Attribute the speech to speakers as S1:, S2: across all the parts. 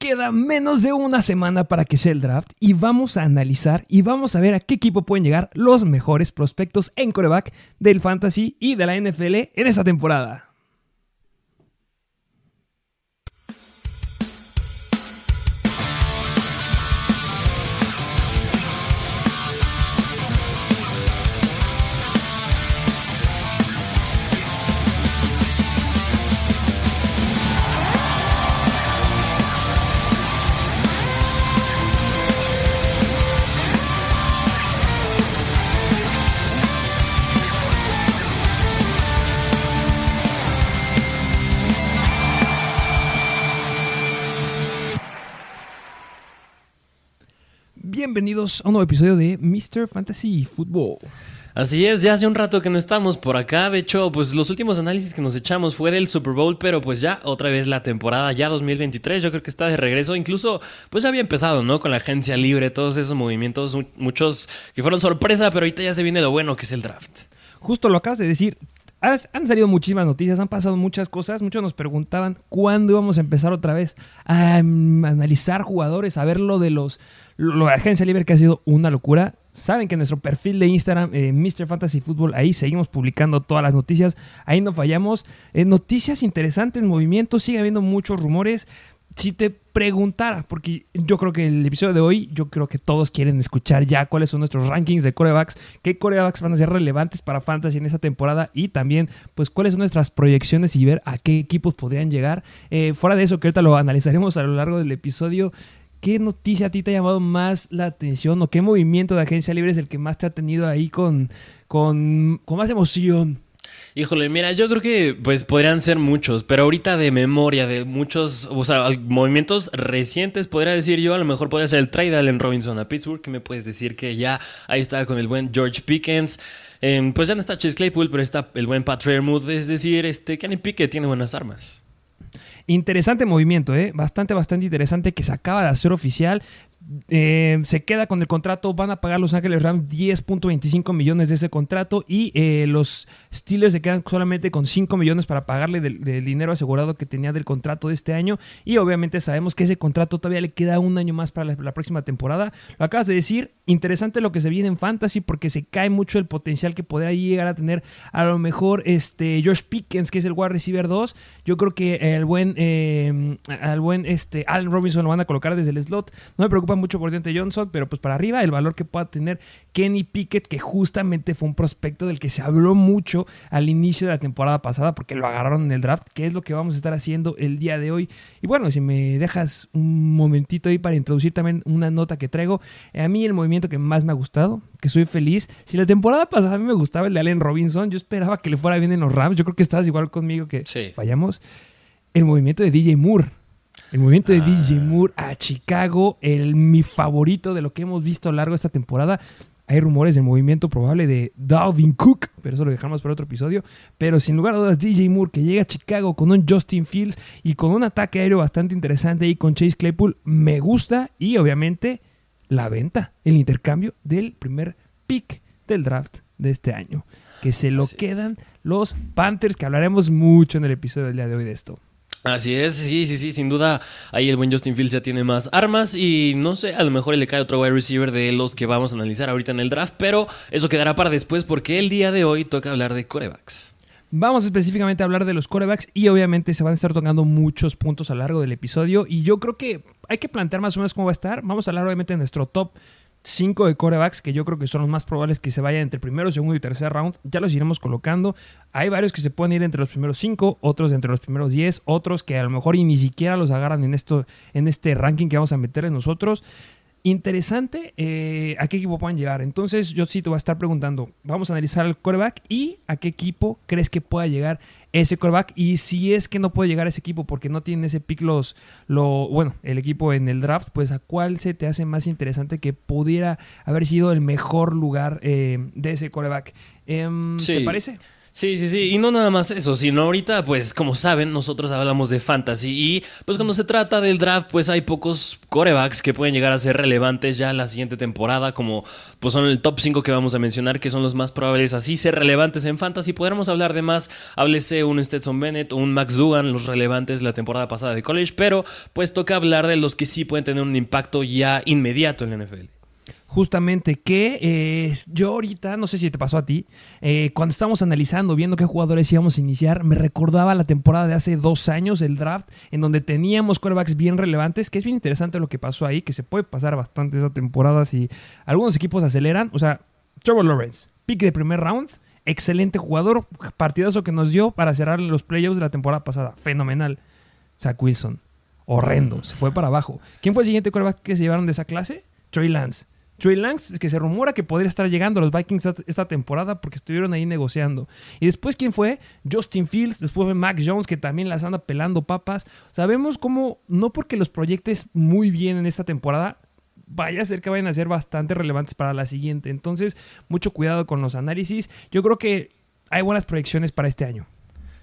S1: Queda menos de una semana para que sea el draft y vamos a analizar y vamos a ver a qué equipo pueden llegar los mejores prospectos en coreback del fantasy y de la NFL en esta temporada. Bienvenidos a un nuevo episodio de Mr. Fantasy Football.
S2: Así es, ya hace un rato que no estamos por acá. De hecho, pues los últimos análisis que nos echamos fue del Super Bowl, pero pues ya otra vez la temporada, ya 2023, yo creo que está de regreso. Incluso, pues ya había empezado, ¿no? Con la agencia libre, todos esos movimientos, muchos que fueron sorpresa, pero ahorita ya se viene lo bueno que es el draft.
S1: Justo lo acabas de decir, han salido muchísimas noticias, han pasado muchas cosas. Muchos nos preguntaban cuándo íbamos a empezar otra vez a mm, analizar jugadores, a ver lo de los lo de Agencia Libre que ha sido una locura. Saben que en nuestro perfil de Instagram, eh, Mr. Fantasy Football, ahí seguimos publicando todas las noticias. Ahí no fallamos. Eh, noticias interesantes, movimientos, sigue habiendo muchos rumores si te preguntara, porque yo creo que el episodio de hoy, yo creo que todos quieren escuchar ya cuáles son nuestros rankings de corebacks, qué corebacks van a ser relevantes para Fantasy en esta temporada y también, pues, cuáles son nuestras proyecciones y ver a qué equipos podrían llegar. Eh, fuera de eso, que ahorita lo analizaremos a lo largo del episodio. ¿Qué noticia a ti te ha llamado más la atención o qué movimiento de agencia libre es el que más te ha tenido ahí con, con, con más emoción?
S2: Híjole, mira, yo creo que pues podrían ser muchos, pero ahorita de memoria, de muchos, o sea, movimientos recientes, podría decir yo, a lo mejor podría ser el trade de Allen Robinson a Pittsburgh, que me puedes decir que ya ahí está con el buen George Pickens. Em, pues ya no está Chase Claypool, pero está el buen Pat Fairmouth, es decir, este Kenny Pickett tiene buenas armas.
S1: Interesante movimiento, ¿eh? bastante, bastante interesante que se acaba de hacer oficial. Eh, se queda con el contrato, van a pagar Los Ángeles Rams 10.25 millones de ese contrato y eh, los Steelers se quedan solamente con 5 millones para pagarle del, dinero asegurado que tenía del contrato de este año y obviamente sabemos que ese contrato todavía le queda un año más para la, próxima temporada. Lo acabas de decir, interesante lo que se viene en Fantasy porque se cae mucho el potencial que podría llegar a tener a lo mejor este Josh Pickens que es el wide receiver 2. Yo creo que el buen, eh, al buen este, Allen Robinson lo van a colocar desde el slot. No me preocupa mucho por Dante Johnson, pero pues para arriba el valor que pueda tener Kenny Pickett, que justamente fue un prospecto del que se habló mucho al inicio de la temporada pasada, porque lo agarraron en el draft, que es lo que vamos a estar haciendo el día de hoy. Y bueno, si me dejas un momentito ahí para introducir también una nota que traigo, a mí el movimiento que más me ha gustado, que soy feliz, si la temporada pasada a mí me gustaba el de Allen Robinson, yo esperaba que le fuera bien en los Rams, yo creo que estabas igual conmigo que vayamos. El movimiento de DJ Moore el movimiento de ah. DJ Moore a Chicago, el, mi favorito de lo que hemos visto a lo largo de esta temporada. Hay rumores del movimiento probable de Dalvin Cook, pero eso lo dejamos para otro episodio. Pero sin lugar a dudas, DJ Moore que llega a Chicago con un Justin Fields y con un ataque aéreo bastante interesante ahí con Chase Claypool, me gusta. Y obviamente la venta, el intercambio del primer pick del draft de este año. Que se lo quedan los Panthers, que hablaremos mucho en el episodio del día de hoy de esto.
S2: Así es, sí, sí, sí, sin duda ahí el buen Justin Fields ya tiene más armas y no sé, a lo mejor le cae otro wide receiver de los que vamos a analizar ahorita en el draft, pero eso quedará para después porque el día de hoy toca hablar de corebacks.
S1: Vamos específicamente a hablar de los corebacks y obviamente se van a estar tocando muchos puntos a lo largo del episodio y yo creo que hay que plantear más o menos cómo va a estar. Vamos a hablar obviamente de nuestro top 5 de corebacks que yo creo que son los más probables que se vayan entre primero, segundo y tercer round. Ya los iremos colocando. Hay varios que se pueden ir entre los primeros 5, otros entre los primeros 10, otros que a lo mejor ni siquiera los agarran en, esto, en este ranking que vamos a meter nosotros interesante eh, a qué equipo puedan llegar. Entonces, yo sí te voy a estar preguntando: vamos a analizar el coreback y a qué equipo crees que pueda llegar ese coreback. Y si es que no puede llegar a ese equipo porque no tiene ese pick, los, lo, bueno, el equipo en el draft, pues a cuál se te hace más interesante que pudiera haber sido el mejor lugar eh, de ese coreback. Em, ¿Te parece?
S2: Sí, sí, sí. Y no nada más eso, sino ahorita, pues como saben, nosotros hablamos de fantasy y pues cuando se trata del draft, pues hay pocos corebacks que pueden llegar a ser relevantes ya la siguiente temporada, como pues son el top 5 que vamos a mencionar, que son los más probables así ser relevantes en fantasy. Podremos hablar de más, háblese un Stetson Bennett o un Max Dugan, los relevantes la temporada pasada de college, pero pues toca hablar de los que sí pueden tener un impacto ya inmediato en la NFL
S1: justamente que eh, yo ahorita, no sé si te pasó a ti, eh, cuando estábamos analizando, viendo qué jugadores íbamos a iniciar, me recordaba la temporada de hace dos años, el draft, en donde teníamos quarterbacks bien relevantes, que es bien interesante lo que pasó ahí, que se puede pasar bastante esa temporada si algunos equipos aceleran. O sea, Trevor Lawrence, pick de primer round, excelente jugador, partidazo que nos dio para cerrar los playoffs de la temporada pasada, fenomenal. Zach Wilson, horrendo, se fue para abajo. ¿Quién fue el siguiente quarterback que se llevaron de esa clase? Trey Lance. Trey Lance, que se rumora que podría estar llegando a los Vikings esta temporada porque estuvieron ahí negociando. Y después, ¿quién fue? Justin Fields, después fue Mac Jones, que también las anda pelando papas. Sabemos cómo, no porque los proyectes muy bien en esta temporada, vaya a ser que vayan a ser bastante relevantes para la siguiente. Entonces, mucho cuidado con los análisis. Yo creo que hay buenas proyecciones para este año.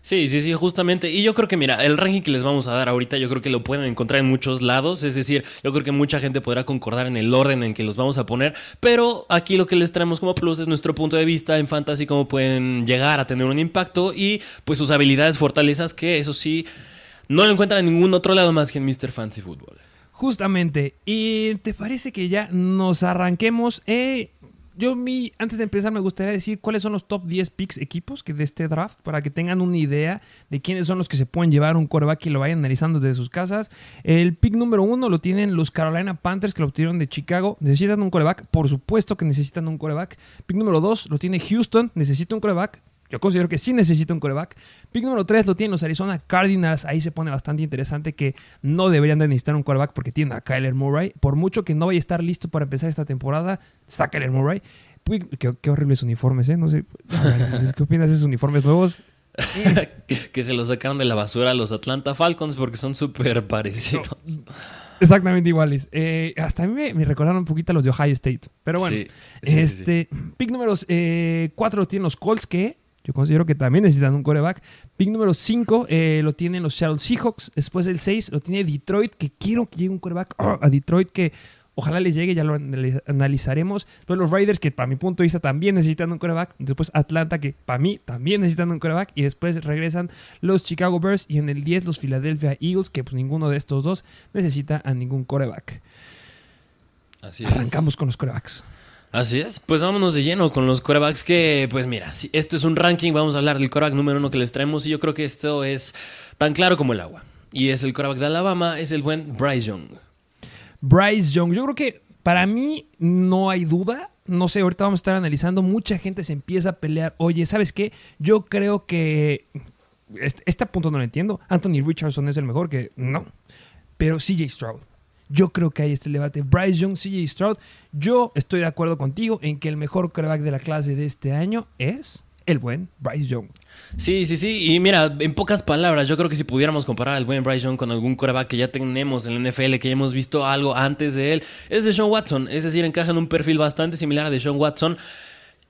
S2: Sí, sí, sí, justamente. Y yo creo que, mira, el ranking que les vamos a dar ahorita, yo creo que lo pueden encontrar en muchos lados. Es decir, yo creo que mucha gente podrá concordar en el orden en que los vamos a poner. Pero aquí lo que les traemos como plus es nuestro punto de vista en Fantasy, cómo pueden llegar a tener un impacto y pues sus habilidades, fortalezas, que eso sí, no lo encuentran en ningún otro lado más que en Mr. Fancy Football.
S1: Justamente. ¿Y te parece que ya nos arranquemos? Eh, yo mi, antes de empezar me gustaría decir cuáles son los top 10 picks equipos que de este draft para que tengan una idea de quiénes son los que se pueden llevar un coreback y lo vayan analizando desde sus casas. El pick número uno lo tienen los Carolina Panthers que lo obtuvieron de Chicago. Necesitan un coreback, por supuesto que necesitan un coreback. Pick número dos lo tiene Houston, necesita un coreback. Yo considero que sí necesita un coreback. Pick número 3 lo tienen los Arizona Cardinals. Ahí se pone bastante interesante que no deberían de necesitar un coreback porque tienen a Kyler Murray. Por mucho que no vaya a estar listo para empezar esta temporada, está Kyler Murray. Qué, horribles uniformes, ¿eh? No sé. ¿Qué opinas de esos uniformes nuevos?
S2: que se los sacaron de la basura a los Atlanta Falcons porque son súper parecidos.
S1: exactamente iguales. Eh, hasta a mí me, recordaron un poquito a los de Ohio State. Pero bueno, este pick número 4 eh, lo tienen los Colts que yo considero que también necesitan un coreback. Pick número 5 eh, lo tienen los Seattle Seahawks. Después el 6 lo tiene Detroit, que quiero que llegue un coreback a Detroit que ojalá les llegue, ya lo analizaremos. Después los Raiders, que para mi punto de vista también necesitan un coreback. Después Atlanta, que para mí también necesitan un coreback. Y después regresan los Chicago Bears y en el 10 los Philadelphia Eagles, que pues ninguno de estos dos necesita a ningún coreback. Así Arrancamos con los corebacks.
S2: Así es, pues vámonos de lleno con los corebacks que, pues mira, si esto es un ranking, vamos a hablar del coreback número uno que les traemos y yo creo que esto es tan claro como el agua. Y es el coreback de Alabama, es el buen Bryce Young.
S1: Bryce Young, yo creo que para mí no hay duda, no sé, ahorita vamos a estar analizando, mucha gente se empieza a pelear, oye, ¿sabes qué? Yo creo que, este, este punto no lo entiendo, Anthony Richardson es el mejor que, no, pero CJ Stroud. Yo creo que hay este debate. Bryce Young, CJ Stroud. Yo estoy de acuerdo contigo en que el mejor quarterback de la clase de este año es el buen Bryce Young.
S2: Sí, sí, sí. Y mira, en pocas palabras, yo creo que si pudiéramos comparar al buen Bryce Young con algún quarterback que ya tenemos en la NFL, que ya hemos visto algo antes de él, es de Sean Watson. Es decir, encaja en un perfil bastante similar a de Sean Watson.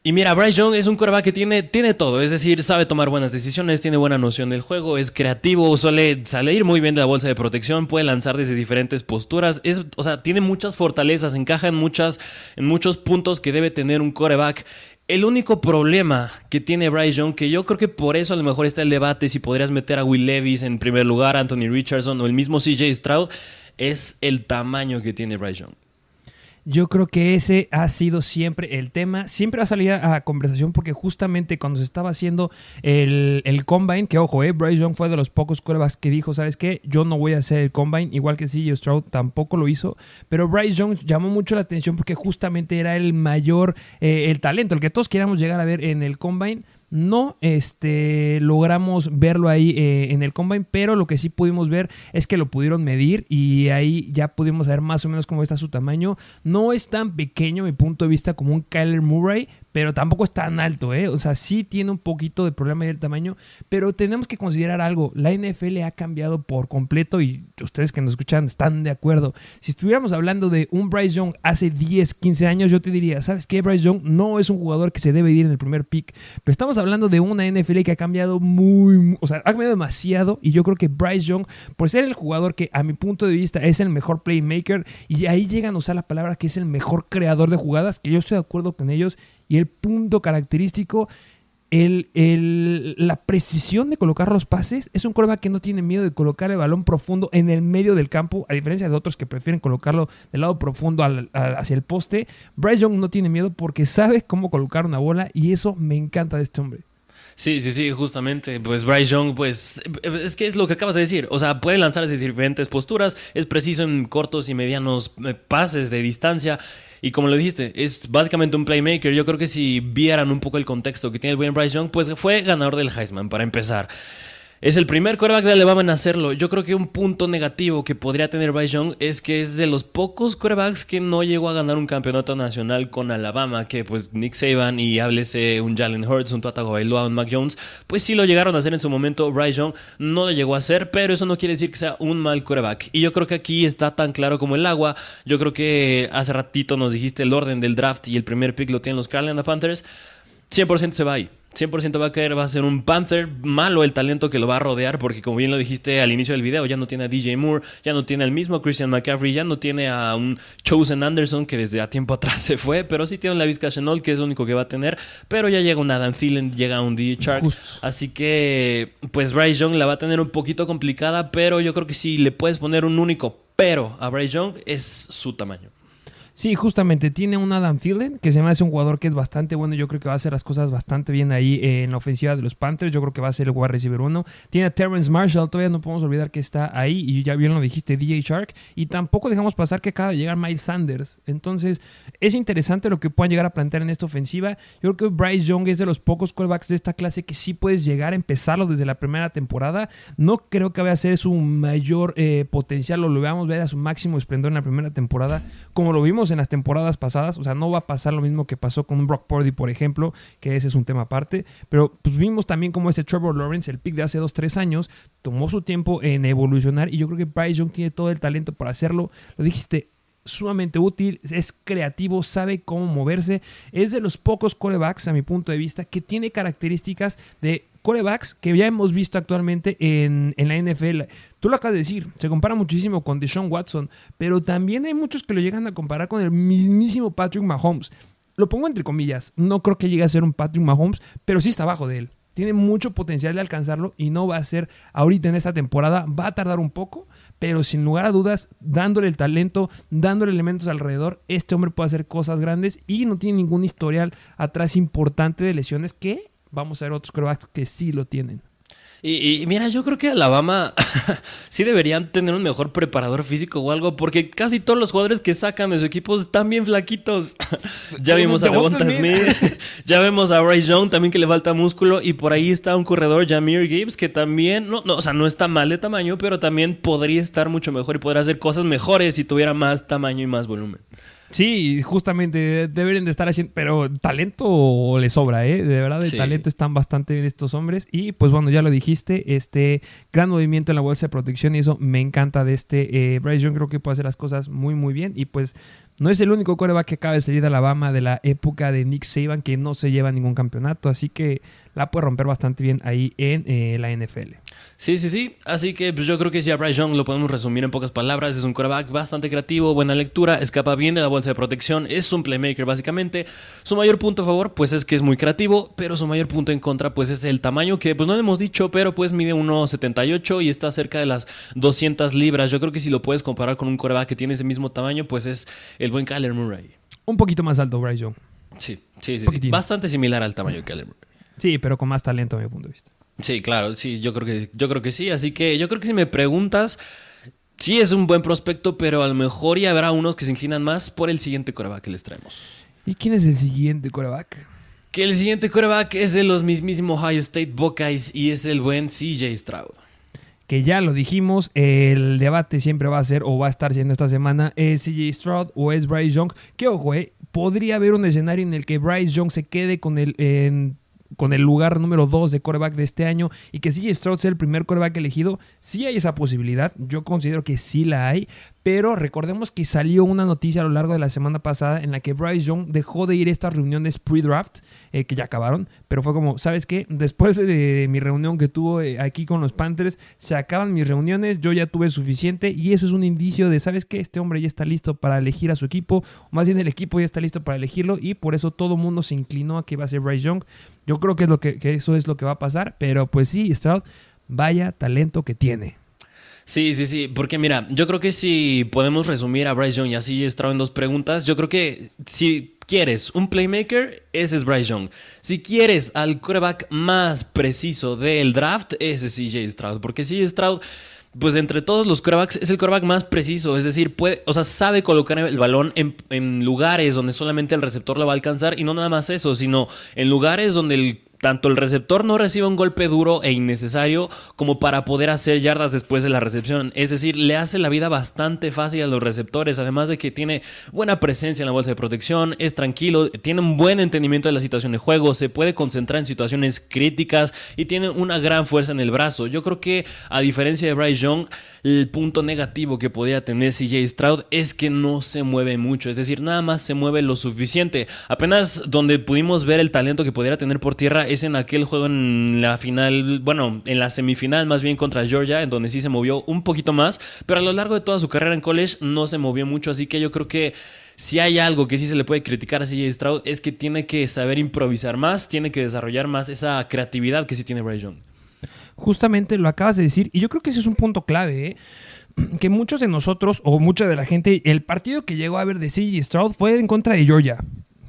S2: Y mira, Bryce Young es un quarterback que tiene, tiene todo, es decir, sabe tomar buenas decisiones, tiene buena noción del juego, es creativo, suele salir muy bien de la bolsa de protección, puede lanzar desde diferentes posturas, es, o sea, tiene muchas fortalezas, encaja en, muchas, en muchos puntos que debe tener un quarterback. El único problema que tiene Bryce Young, que yo creo que por eso a lo mejor está el debate si podrías meter a Will Levis en primer lugar, Anthony Richardson o el mismo CJ Stroud, es el tamaño que tiene Bryce Young.
S1: Yo creo que ese ha sido siempre el tema. Siempre va a salir a, conversación porque justamente cuando se estaba haciendo el, combine, que ojo, eh, Bryce Young fue de los pocos cuervas que dijo, ¿sabes qué? Yo no voy a hacer el combine, igual que CJ Stroud tampoco lo hizo. Pero Bryce Young llamó mucho la atención porque justamente era el mayor, eh, el talento, el que todos queríamos llegar a ver en el combine no este, logramos verlo ahí eh, en el combine, pero lo que sí pudimos ver es que lo pudieron medir y ahí ya pudimos ver más o menos cómo está su tamaño. No es tan pequeo, mi punto de vista, como un Kyler Murray, pero tampoco es tan alto, ¿eh? O sea, sí tiene un poquito de problema del tamaño, pero tenemos que considerar algo. La NFL ha cambiado por completo y ustedes que nos escuchan están de acuerdo. Si estuviéramos hablando de un Bryce Young hace 10, 15 años, yo te diría, ¿sabes qué? Bryce Young no es un jugador que se debe ir en el primer pick, pero estamos hablando de una NFL que ha cambiado muy, o sea, ha cambiado demasiado y yo creo que Bryce Young, por ser el jugador que a mi punto de vista es el mejor playmaker y ahí llegan a usar la palabra que es el mejor creador de jugadas, que yo estoy de acuerdo con ellos y el punto característico el, la precisión de colocar los pases es un coreback que no tiene miedo de colocar el balón profundo en el medio del campo, a diferencia de otros que prefieren colocarlo del lado profundo hacia el poste. Bryce Young no tiene miedo porque sabe cómo colocar una bola y eso me encanta de este hombre.
S2: Sí, sí, sí, justamente. Pues Bryce Young, pues es que es lo que acabas de decir. O sea, puede lanzarse diferentes posturas, es preciso en cortos y medianos eh, pases de distancia. Y como lo dijiste, es básicamente un playmaker. Yo creo que si vieran un poco el contexto que tiene el buen Bryce Young, pues fue ganador del Heisman para empezar. Es el primer quarterback de Alabama en hacerlo. Yo creo que un punto negativo que podría tener Bryce Young es que es de los pocos quarterbacks que no llegó a ganar un campeonato nacional con Alabama, que pues Nick Saban y háblese un Jalen Hurts, un Tua Bailoa, un Mac Jones, pues sí lo llegaron a hacer en su momento. Bryce Young no lo llegó a hacer, pero eso no quiere decir que sea un mal quarterback. Y yo creo que aquí está tan claro como el agua. Yo creo que hace ratito nos dijiste el orden del draft y el primer pick lo tienen los Carolina Panthers. 100% se va ahí. 100% va a caer, va a ser un Panther malo el talento que lo va a rodear, porque como bien lo dijiste al inicio del video, ya no tiene a DJ Moore, ya no tiene al mismo Christian McCaffrey, ya no tiene a un Chosen Anderson que desde a tiempo atrás se fue, pero sí tiene un Lavis Chanel que es lo único que va a tener, pero ya llega un Adam Thielen, llega un DJ Shark, así que pues Bryce Young la va a tener un poquito complicada, pero yo creo que si le puedes poner un único pero a Bryce Young es su tamaño.
S1: Sí, justamente tiene un Adam Thielen que se me hace un jugador que es bastante bueno. Yo creo que va a hacer las cosas bastante bien ahí en la ofensiva de los Panthers. Yo creo que va a ser el wide receiver uno. Tiene a Terrence Marshall, todavía no podemos olvidar que está ahí. Y ya bien lo dijiste, DJ Shark. Y tampoco dejamos pasar que acaba de llegar Miles Sanders. Entonces, es interesante lo que puedan llegar a plantear en esta ofensiva. Yo creo que Bryce Young es de los pocos callbacks de esta clase que sí puedes llegar a empezarlo desde la primera temporada. No creo que vaya a ser su mayor eh, potencial o lo veamos ver a su máximo esplendor en la primera temporada, como lo vimos en las temporadas pasadas. O sea, no va a pasar lo mismo que pasó con Brock Purdy, por ejemplo, que ese es un tema aparte. Pero pues, vimos también como este Trevor Lawrence, el pick de hace 2-3 años, tomó su tiempo en evolucionar. Y yo creo que Bryce Young tiene todo el talento para hacerlo. Lo dijiste, sumamente útil, es creativo, sabe cómo moverse. Es de los pocos corebacks, a mi punto de vista, que tiene características de corebacks que ya hemos visto actualmente en, la NFL. Tú lo acabas de decir, se compara muchísimo con Deshaun Watson, pero también hay muchos que lo llegan a comparar con el mismísimo Patrick Mahomes. Lo pongo entre comillas, no creo que llegue a ser un Patrick Mahomes, pero sí está abajo de él. Tiene mucho potencial de alcanzarlo y no va a ser ahorita en esta temporada. Va a tardar un poco, pero sin lugar a dudas, dándole el talento, dándole elementos alrededor, este hombre puede hacer cosas grandes y no tiene ningún historial atrás importante de lesiones que vamos a ver otros quarterbacks que sí lo tienen.
S2: Y, mira, yo creo que Alabama sí deberían tener un mejor preparador físico o algo, porque casi todos los jugadores que sacan de su equipo están bien flaquitos. ya vimos a Devonta Smith, ya vemos a Ray Young también que le falta músculo, y por ahí está un corredor, Jamir Gibbs, que también, no, no, o sea, no está mal de tamaño, pero también podría estar mucho mejor y podría hacer cosas mejores si tuviera más tamaño y más volumen.
S1: Sí, justamente deberían de estar haciendo, pero talento le sobra, ¿eh? De verdad, de talento están bastante bien estos hombres. Y pues bueno, ya lo dijiste, este gran movimiento en la bolsa de protección y eso me encanta de este eh, Bryce Young, creo que puede hacer las cosas muy, muy bien. Y pues no es el único coreback que acaba de salir de Alabama de la época de Nick Saban que no se lleva ningún campeonato, así que la puede romper bastante bien ahí en eh, la NFL.
S2: Sí, sí, sí. Así que pues, yo creo que si a Bryce Young lo podemos resumir en pocas palabras. Es un quarterback bastante creativo, buena lectura, escapa bien de la bolsa de protección, es un playmaker básicamente. Su mayor punto a favor pues es que es muy creativo, pero su mayor punto en contra pues es el tamaño que pues no le hemos dicho, pero pues mide 1.78 y está cerca de las 200 libras. Yo creo que si lo puedes comparar con un quarterback que tiene ese mismo tamaño pues es el buen Kyler Murray.
S1: Un poquito más alto Bryce Young.
S2: Sí, sí, sí, Bastante similar al tamaño de Kyler Murray.
S1: Sí, pero con más talento a mi punto de vista.
S2: Sí, claro, sí, yo creo que, yo creo que sí. Así que yo creo que si me preguntas, sí es un buen prospecto, pero a lo mejor ya habrá unos que se inclinan más por el siguiente coreback que les traemos.
S1: ¿Y quién es el siguiente coreback?
S2: Que el siguiente coreback es de los mismísimos Ohio State Buckeyes y es el buen CJ Stroud
S1: que ya lo dijimos, el debate siempre va a ser o va a estar siendo esta semana, ¿es CJ Stroud o es Bryce Young? Que ojo, eh, podría haber un escenario en el que Bryce Young se quede con el, con el lugar número 2 de coreback de este año y que CJ Stroud sea el primer coreback elegido, sí hay esa posibilidad, yo considero que sí la hay, pero recordemos que salió una noticia a lo largo de la semana pasada en la que Bryce Young dejó de ir a estas reuniones pre-draft, eh, que ya acabaron, pero fue como, ¿sabes qué? Después de mi reunión que tuvo eh, aquí con los Panthers, se acaban mis reuniones, yo ya tuve suficiente y eso es un indicio de, ¿sabes qué? Este hombre ya está listo para elegir a su equipo, más bien el equipo ya está listo para elegirlo y por eso todo mundo se inclinó a que iba a ser Bryce Young. Yo creo que, es lo que eso es lo que va a pasar, pero pues sí, Stroud, vaya talento que tiene.
S2: Sí, sí, sí, porque mira, yo creo que si podemos resumir a Bryce Young y así Stroud en dos preguntas, yo creo que si quieres un playmaker, ese es Bryce Young. Si quieres al quarterback más preciso del draft, ese es CJ Stroud, porque CJ Stroud pues entre todos los quarterbacks es el quarterback más preciso, es decir, puede, o sea, sabe colocar el balón en, en, lugares donde solamente el receptor lo va a alcanzar y no nada más eso, sino en lugares donde el tanto el receptor no recibe un golpe duro e innecesario como para poder hacer yardas después de la recepción. Es decir, le hace la vida bastante fácil a los receptores, además de que tiene buena presencia en la bolsa de protección, es tranquilo, tiene un buen entendimiento de la situación de juego, se puede concentrar en situaciones críticas y tiene una gran fuerza en el brazo. Yo creo que a diferencia de Bryce Young, el punto negativo que podría tener CJ Stroud es que no se mueve mucho, es decir, nada más se mueve lo suficiente. Apenas donde pudimos ver el talento que podría tener por tierra es en aquel juego en la final, bueno, en la semifinal más bien contra Georgia, en donde sí se movió un poquito más, pero a lo largo de toda su carrera en college no se movió mucho, así que yo creo que si hay algo que sí se le puede criticar a CJ Stroud es que tiene que saber improvisar más, tiene que desarrollar más esa creatividad que sí tiene Bryce Young.
S1: Justamente lo acabas de decir, y yo creo que ese es un punto clave, ¿eh? que muchos de nosotros, o mucha de la gente, el partido que llegó a ver de CJ Stroud fue en contra de Georgia.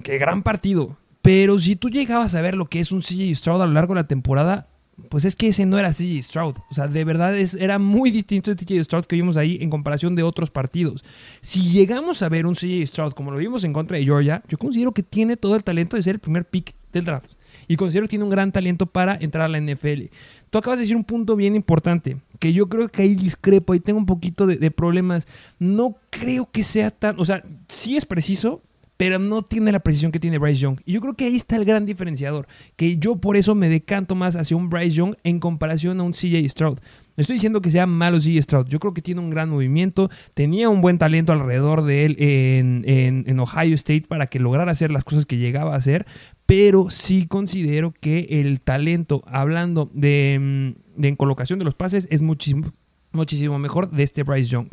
S1: Qué gran partido. Pero si tú llegabas a ver lo que es un CJ Stroud a lo largo de la temporada, pues es que ese no era CJ Stroud. O sea, de verdad es, era muy distinto el CJ Stroud que vimos ahí en comparación de otros partidos. Si llegamos a ver un CJ Stroud como lo vimos en contra de Georgia, yo considero que tiene todo el talento de ser el primer pick del draft. Y considero que tiene un gran talento para entrar a la NFL. Tú acabas de decir un punto bien importante, que yo creo que ahí discrepo, y tengo un poquito de, de problemas. No creo que sea tan, o sea, sí es preciso, pero no tiene la precisión que tiene Bryce Young. Y yo creo que ahí está el gran diferenciador, que yo por eso me decanto más hacia un Bryce Young en comparación a un CJ Stroud. No estoy diciendo que sea malo CJ Stroud, yo creo que tiene un gran movimiento, tenía un buen talento alrededor de él en, Ohio State para que lograra hacer las cosas que llegaba a hacer, pero sí considero que el talento, hablando de, mm, de en colocación de los pases, es muchísimo, muchísimo mejor de este Bryce Young.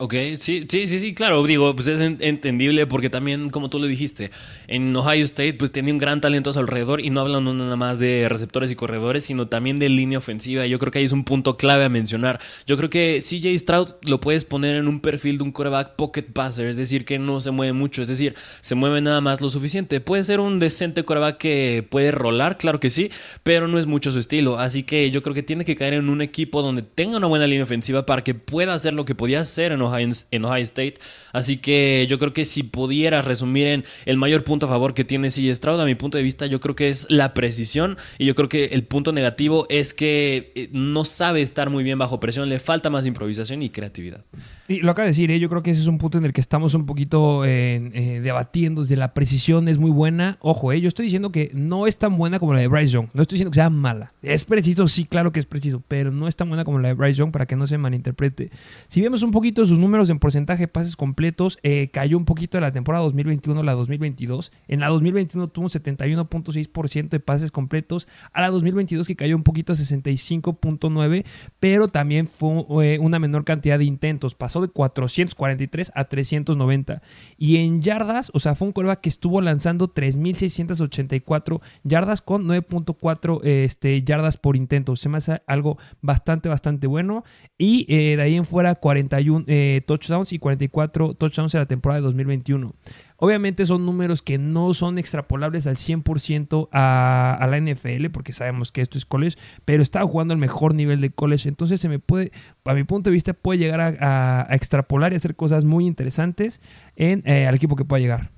S2: Ok, sí, sí, sí, sí, claro, digo, pues es entendible porque también, como tú lo dijiste, en Ohio State pues tenía un gran talento a su alrededor y no hablan nada más de receptores y corredores, sino también de línea ofensiva. Yo creo que ahí es un punto clave a mencionar. Yo creo que CJ Stroud lo puedes poner en un perfil de un quarterback pocket passer, es decir, que no se mueve mucho, es decir, se mueve nada más lo suficiente. Puede ser un decente quarterback que puede rolar, claro que sí, pero no es mucho su estilo. Así que yo creo que tiene que caer en un equipo donde tenga una buena línea ofensiva para que pueda hacer lo que podía hacer en Ohio, en Ohio State. Así que yo creo que si pudiera resumir en el mayor punto a favor que tiene CJ Stroud, a mi punto de vista, yo creo que es la precisión. Y yo creo que el punto negativo es que eh, no sabe estar muy bien bajo presión, le falta más improvisación y creatividad.
S1: Y lo acaba de decir, ¿eh? yo creo que ese es un punto en el que estamos un poquito eh, debatiendo si la precisión es muy buena. Ojo, yo estoy diciendo que no es tan buena como la de Bryce Young. No estoy diciendo que sea mala. Es preciso, sí, claro que es preciso, pero no es tan buena como la de Bryce Young para que no se malinterprete. Si vemos un poquito sus números en porcentaje de pases completos, cayó un poquito de la temporada 2021 a la 2022. En la 2021 tuvo un 71.6% de pases completos. A la 2022 que cayó un poquito a 65.9%, pero también fue una menor cantidad de intentos de 443 a 390. Y en yardas, o sea, fue un coreback que estuvo lanzando 3.684 yardas con 9.4 este, yardas por intento. Se me hace algo bastante, bastante bueno. Y eh, de ahí en fuera 41 eh, touchdowns y 44 touchdowns en la temporada de 2021. Obviamente son números que no son extrapolables al 100% a, a, la NFL, porque sabemos que esto es college, pero estaba jugando al mejor nivel de college. Entonces se me puede, a mi punto de vista, puede llegar a, extrapolar y hacer cosas muy interesantes en, eh, al equipo que pueda llegar.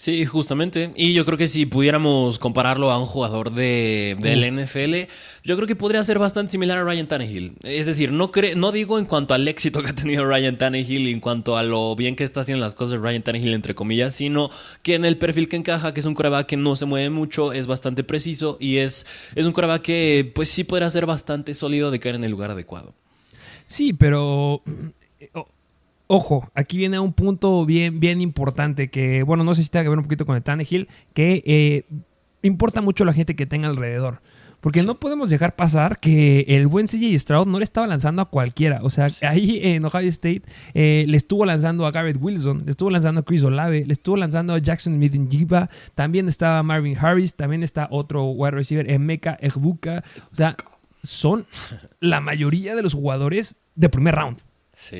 S2: Sí, justamente. Y yo creo que si pudiéramos compararlo a un jugador de, del NFL, yo creo que podría ser bastante similar a Ryan Tannehill. Es decir, no, no digo en cuanto al éxito que ha tenido Ryan Tannehill y en cuanto a lo bien que está haciendo las cosas Ryan Tannehill, entre comillas, sino que en el perfil que encaja, que es un coreback que no se mueve mucho, es bastante preciso y es, es un coreback que pues sí podrá ser bastante sólido de caer en el lugar adecuado.
S1: Sí, pero Ojo, aquí viene un punto bien, bien importante que, bueno, no sé si tenga que ver un poquito con el Tannehill, que eh, importa mucho la gente que tenga alrededor. Porque no podemos dejar pasar que el buen CJ Stroud no le estaba lanzando a cualquiera. O sea, ahí en Ohio State eh, le estuvo lanzando a Garrett Wilson, le estuvo lanzando a Chris Olave, le estuvo lanzando a Jackson Midinjiba, también estaba Marvin Harris, también está otro wide receiver, Emeka Egbuka. O sea, son la mayoría de los jugadores de primer round.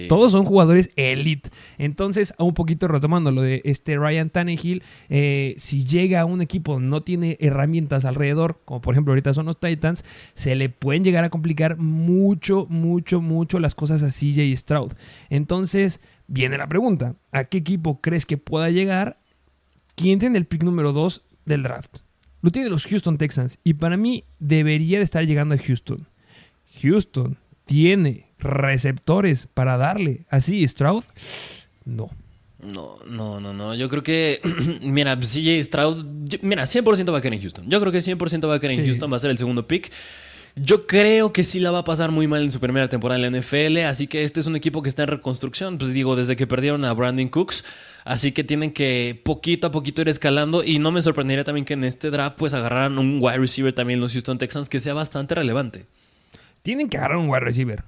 S1: Todos son jugadores elite. Entonces, un poquito retomando lo de este Ryan Tannehill, eh, si llega a un equipo no tiene herramientas alrededor, como por ejemplo ahorita son los Titans, se le pueden llegar a complicar mucho, mucho, mucho las cosas a CJ Stroud. Entonces, viene la pregunta, ¿a qué equipo crees que pueda llegar? ¿Quién tiene el pick número 2 del draft? Lo tiene los Houston Texans y para mí debería de estar llegando a Houston. Houston tiene receptores para darle. Así, Stroud, no.
S2: No, no, no, no. Yo creo que, mira, CJ Stroud, mira, 100% va a caer en Houston. Yo creo que 100% va a caer en Houston, va a ser el segundo pick. Yo creo que sí la va a pasar muy mal en su primera temporada en la NFL, así que este es un equipo que está en reconstrucción, pues digo, desde que perdieron a Brandon Cooks, así que tienen que poquito a poquito ir escalando y no me sorprendería también que en este draft pues agarraran un wide receiver también los Houston Texans que sea bastante relevante.
S1: Tienen que agarrar un wide receiver.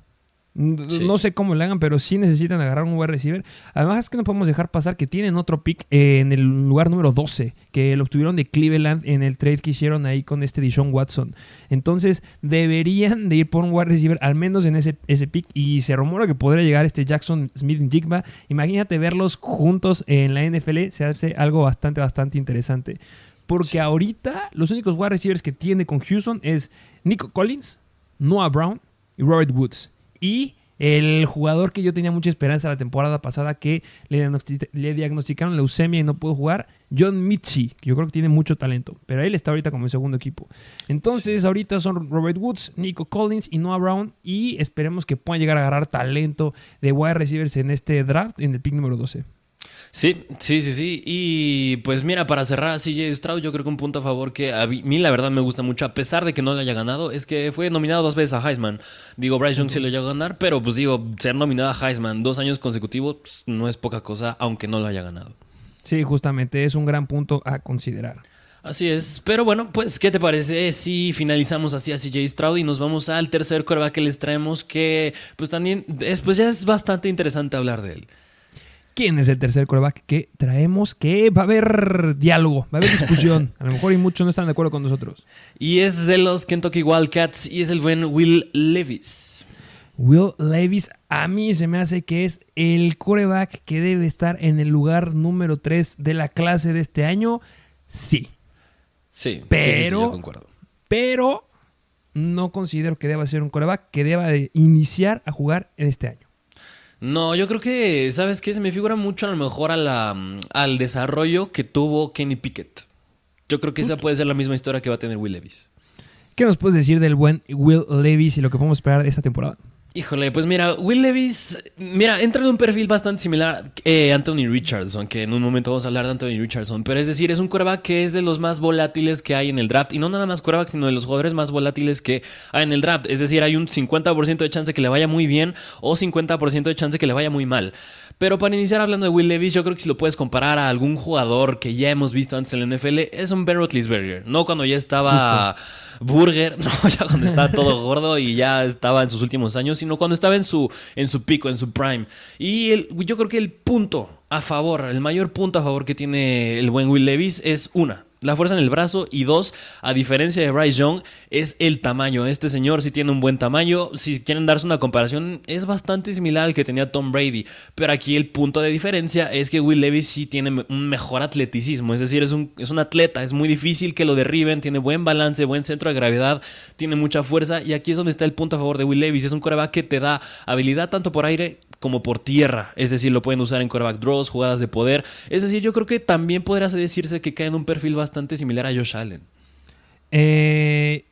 S1: No sé cómo le hagan, pero sí necesitan agarrar un wide receiver. Además es que no podemos dejar pasar que tienen otro pick en el lugar número 12, que lo obtuvieron de Cleveland en el trade que hicieron ahí con este Dishon Watson. Entonces deberían de ir por un wide receiver, al menos en ese, ese pick. Y se rumora que podría llegar este Jackson Smith Jigba. Imagínate verlos juntos en la NFL, se hace algo bastante, bastante interesante. Porque ahorita los únicos wide receivers que tiene con Houston es Nico Collins, Noah Brown y Robert Woods. Y el jugador que yo tenía mucha esperanza la temporada pasada que le, diagnosticaron leucemia y no pudo jugar, John Mitchie, que yo creo que tiene mucho talento, pero él está ahorita como el segundo equipo. Entonces, ahorita son Robert Woods, Nico Collins y Noah Brown y esperemos que puedan llegar a agarrar talento de wide receivers en este draft en el pick número 12.
S2: Sí, sí, sí, sí. Y pues mira, para cerrar a CJ Stroud, yo creo que un punto a favor que a mí la verdad me gusta mucho, a pesar de que no le haya ganado, es que fue nominado dos veces a Heisman. Digo, Bryce Young sí lo llegó a ganar, pero pues digo, ser nominado a Heisman dos años consecutivos pues, no es poca cosa, aunque no lo haya ganado.
S1: Sí, justamente, es un gran punto a considerar.
S2: Así es, pero bueno, pues, ¿qué te parece si finalizamos así a CJ Stroud y nos vamos al tercer coreback que les traemos que, pues también, pues ya es bastante interesante hablar de él
S1: quién es el tercer coreback que traemos, que va a haber diálogo, va a haber discusión. A lo mejor y muchos no están de acuerdo con nosotros.
S2: Y es de los Kentucky Wildcats y es el buen Will Levis.
S1: Will Levis a mí se me hace que es el coreback que debe estar en el lugar número 3 de la clase de este año. Sí.
S2: Sí,
S1: pero,
S2: sí, concuerdo.
S1: Pero no considero que deba ser un coreback que deba de iniciar a jugar en este año.
S2: No, yo creo que, ¿sabes qué? Se me figura mucho a lo mejor a la, al desarrollo que tuvo Kenny Pickett. Yo creo que esa puede ser la misma historia que va a tener Will Levis.
S1: ¿Qué nos puedes decir del buen Will Levis y lo que podemos esperar esta temporada?
S2: Híjole, pues mira, Will Levis, mira, entra en un perfil bastante similar a eh, Anthony Richardson, que en un momento vamos a hablar de Anthony Richardson, pero es decir, es un coreback que es de los más volátiles que hay en el draft, y no nada más coreback, sino de los jugadores más volátiles que hay en el draft, es decir, hay un 50% de chance que le vaya muy bien o 50% de chance que le vaya muy mal. Pero para iniciar hablando de Will Levis, yo creo que si lo puedes comparar a algún jugador que ya hemos visto antes en la NFL, es un Ben Roethlisberger, no cuando ya estaba... Burger, no, ya cuando estaba todo gordo y ya estaba en sus últimos años, sino cuando estaba en su, en su pico, en su prime. Y el, yo creo que el punto a favor, el mayor punto a favor que tiene el buen Will Levis es una, la fuerza en el brazo y dos, a diferencia de Bryce Young, es el tamaño. Este señor sí tiene un buen tamaño. Si quieren darse una comparación, es bastante similar al que tenía Tom Brady. Pero aquí el punto de diferencia es que Will Levis sí tiene un mejor atleticismo. Es decir, es un, es un atleta. Es muy difícil que lo derriben. Tiene buen balance, buen centro de gravedad. Tiene mucha fuerza. Y aquí es donde está el punto a favor de Will Levis. Es un coreback que te da habilidad tanto por aire como por tierra. Es decir, lo pueden usar en coreback draws, jugadas de poder. Es decir, yo creo que también podría decirse que cae en un perfil bastante similar a Josh Allen.
S1: Eh,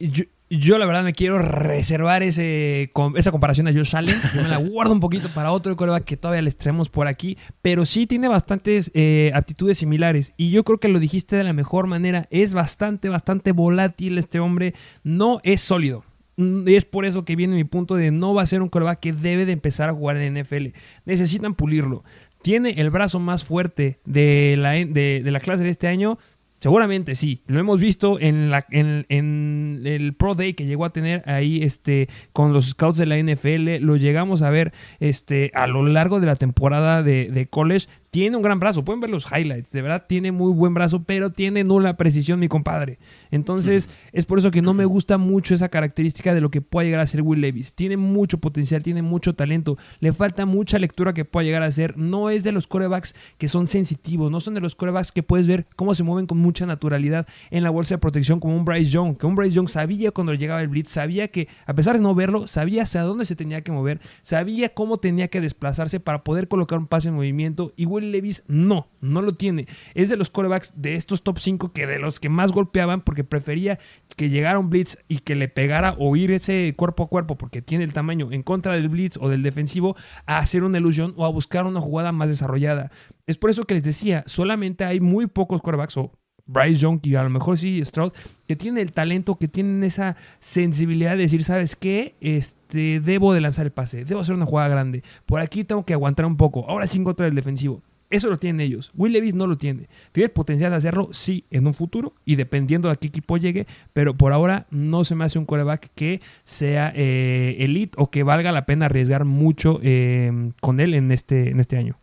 S1: yo, la verdad me quiero reservar ese, esa comparación a Josh Allen. Yo me la guardo un poquito para otro coreback que todavía les traemos por aquí. Pero sí tiene bastantes eh, aptitudes similares. Y yo creo que lo dijiste de la mejor manera. Es bastante, bastante volátil este hombre. No es sólido. Mm, es por eso que viene mi punto de no va a ser un coreback que debe de empezar a jugar en NFL. Necesitan pulirlo. ¿Tiene el brazo más fuerte de, la clase de este año? Seguramente sí, lo hemos visto en, la, en, el Pro Day que llegó a tener ahí este, con los scouts de la NFL, lo llegamos a ver este, a lo largo de la temporada de, de college. Tiene un gran brazo, pueden ver los highlights, de verdad tiene muy buen brazo, pero tiene nula precisión mi compadre. Entonces es por eso que no me gusta mucho esa característica de lo que pueda llegar a ser Will Levis. Tiene mucho potencial, tiene mucho talento, le falta mucha lectura que pueda llegar a ser. No es de los corebacks que son sensitivos, no son de los corebacks que puedes ver cómo se mueven con mucha naturalidad en la bolsa de protección como un Bryce Young, que un Bryce Young sabía cuando llegaba el blitz, sabía que a pesar de no verlo, sabía hacia dónde se tenía que mover, sabía cómo tenía que desplazarse para poder colocar un pase en movimiento y Levis no, no lo tiene. Es de los corebacks de estos top 5 que de los que más golpeaban porque prefería que llegara un blitz y que le pegara o ir ese cuerpo a cuerpo porque tiene el tamaño en contra del blitz o del defensivo a hacer una ilusión o a buscar una jugada más desarrollada. Es por eso que les decía, solamente hay muy pocos corebacks o Bryce Young y a lo mejor sí Stroud, que tienen el talento, que tienen esa sensibilidad de decir, ¿sabes qué? Este, debo de lanzar el pase, debo hacer una jugada grande. Por aquí tengo que aguantar un poco. Ahora sí contra el defensivo. Eso lo tienen ellos. Will Levis no lo tiene. Tiene el potencial de hacerlo, sí, en un futuro y dependiendo de a qué equipo llegue, pero por ahora no se me hace un coreback que sea eh, elite o que valga la pena arriesgar mucho eh, con él en este, en este año.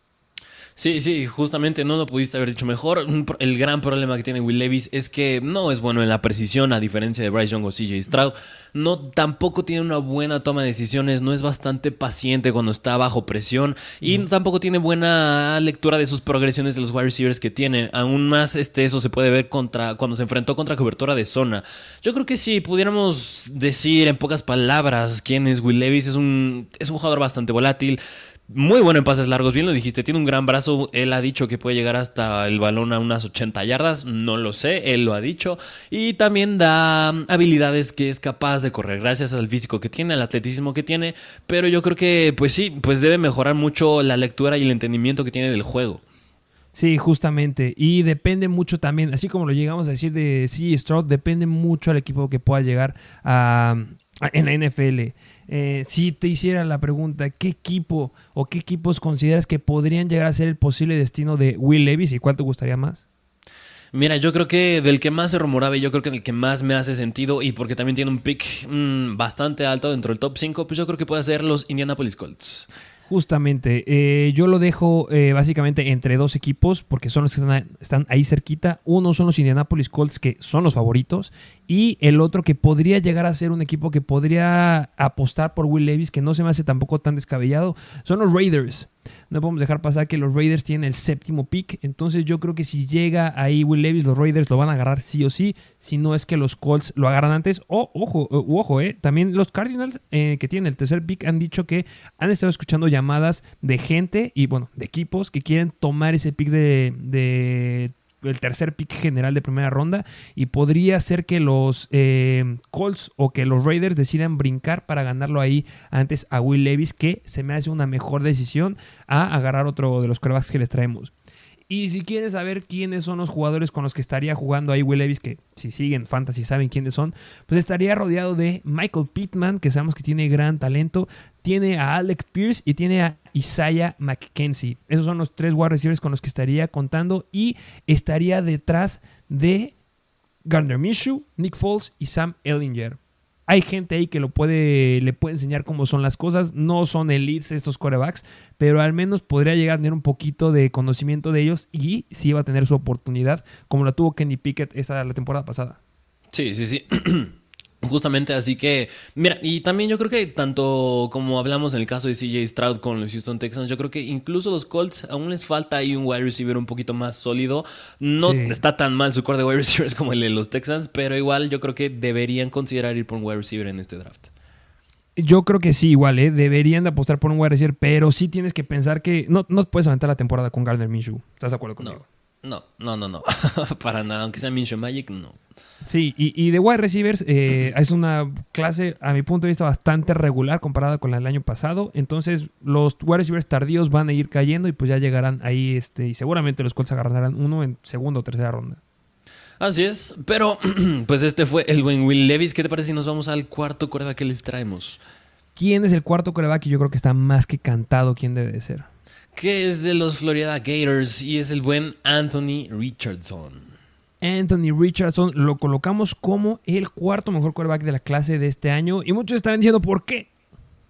S2: Sí, sí, justamente no lo pudiste haber dicho mejor. El gran problema que tiene Will Levis es que no es bueno en la precisión, a diferencia de Bryce Young o CJ Stroud. No, tampoco tiene una buena toma de decisiones, no es bastante paciente cuando está bajo presión y tampoco tiene buena lectura de sus progresiones de los wide receivers que tiene. Aún más este, eso se puede ver contra, cuando se enfrentó contra cobertura de zona. Yo creo que si pudiéramos decir en pocas palabras quién es Will Levis, es un, es un jugador bastante volátil muy bueno en pases largos, bien lo dijiste, tiene un gran brazo, él ha dicho que puede llegar hasta el balón a unas 80 yardas, no lo sé, él lo ha dicho, y también da habilidades que es capaz de correr gracias al físico que tiene, al atleticismo que tiene, pero yo creo que pues sí, pues debe mejorar mucho la lectura y el entendimiento que tiene del juego.
S1: Sí, justamente. Y depende mucho también, así como lo llegamos a decir de C. Stroud, depende mucho al equipo que pueda llegar a, en la NFL. Eh, si te hiciera la pregunta, ¿qué equipo o qué equipos consideras que podrían llegar a ser el posible destino de Will Levis y cuál te gustaría más?
S2: Mira, yo creo que del que más se rumoraba y yo creo que del que más me hace sentido y porque también tiene un pick mm, bastante alto dentro del top 5, pues yo creo que puede ser los Indianapolis Colts.
S1: Justamente, eh, yo lo dejo eh, básicamente entre dos equipos porque son los que están, están, ahí cerquita. Uno son los Indianapolis Colts que son los favoritos y el otro que podría llegar a ser un equipo que podría apostar por Will Levis que no se me hace tampoco tan descabellado son los Raiders. No podemos dejar pasar que los Raiders tienen el séptimo pick. Entonces yo creo que si llega ahí Will Levis, los Raiders lo van a agarrar sí o sí. Si no es que los Colts lo agarran antes. O, ojo, ojo, eh. También los Cardinals eh, que tienen el tercer pick han dicho que han estado escuchando llamadas de gente y bueno, de equipos que quieren tomar ese pick de, de el tercer pick general de primera ronda y podría ser que los eh, Colts o que los Raiders decidan brincar para ganarlo ahí antes a Will Levis, que se me hace una mejor decisión a agarrar otro de los quarterbacks que les traemos. Y si quieren saber quiénes son los jugadores con los que estaría jugando ahí Will Levis, que si siguen Fantasy saben quiénes son, pues estaría rodeado de Michael Pittman, que sabemos que tiene gran talento, tiene a Alec Pierce y tiene a Isaiah McKenzie. Esos son los tres wide receivers con los que estaría contando y estaría detrás de Gardner Minshew, Nick Foles y Sam Ellinger. Hay gente ahí que lo puede, le puede enseñar cómo son las cosas. No son elites estos corebacks, pero al menos podría llegar a tener un poquito de conocimiento de ellos y sí va a tener su oportunidad, como la tuvo Kenny Pickett esta la temporada pasada.
S2: Sí, sí, sí. Justamente, así que, mira, y también yo creo que tanto como hablamos en el caso de CJ Stroud con los Houston Texans, yo creo que incluso los Colts aún les falta ahí un wide receiver un poquito más sólido. No está tan mal su core de wide receivers como el de los Texans, pero igual yo creo que deberían considerar ir por un wide receiver en este draft.
S1: Yo creo que sí, igual, ¿eh? deberían de apostar por un wide receiver, pero sí tienes que pensar que no, no puedes aventar la temporada con Gardner Minshew. ¿Estás de acuerdo conmigo?
S2: No, no, no, no. Para nada, aunque sea Minshew Magic, no.
S1: Sí, y, de wide receivers eh, es una clase, a mi punto de vista, bastante regular comparada con la del año pasado. Entonces, los wide receivers tardíos van a ir cayendo y pues ya llegarán ahí, este, y seguramente los Colts agarrarán uno en segunda o tercera ronda.
S2: Así es, pero pues este fue el buen Will Levis. ¿Qué te parece si nos vamos al cuarto coreback que les traemos?
S1: ¿Quién es el cuarto coreback? Y yo creo que está más que cantado quién debe de ser.
S2: Que es de los Florida Gators y es el buen Anthony Richardson.
S1: Anthony Richardson lo colocamos como el cuarto mejor quarterback de la clase de este año. Y muchos estarán diciendo por qué.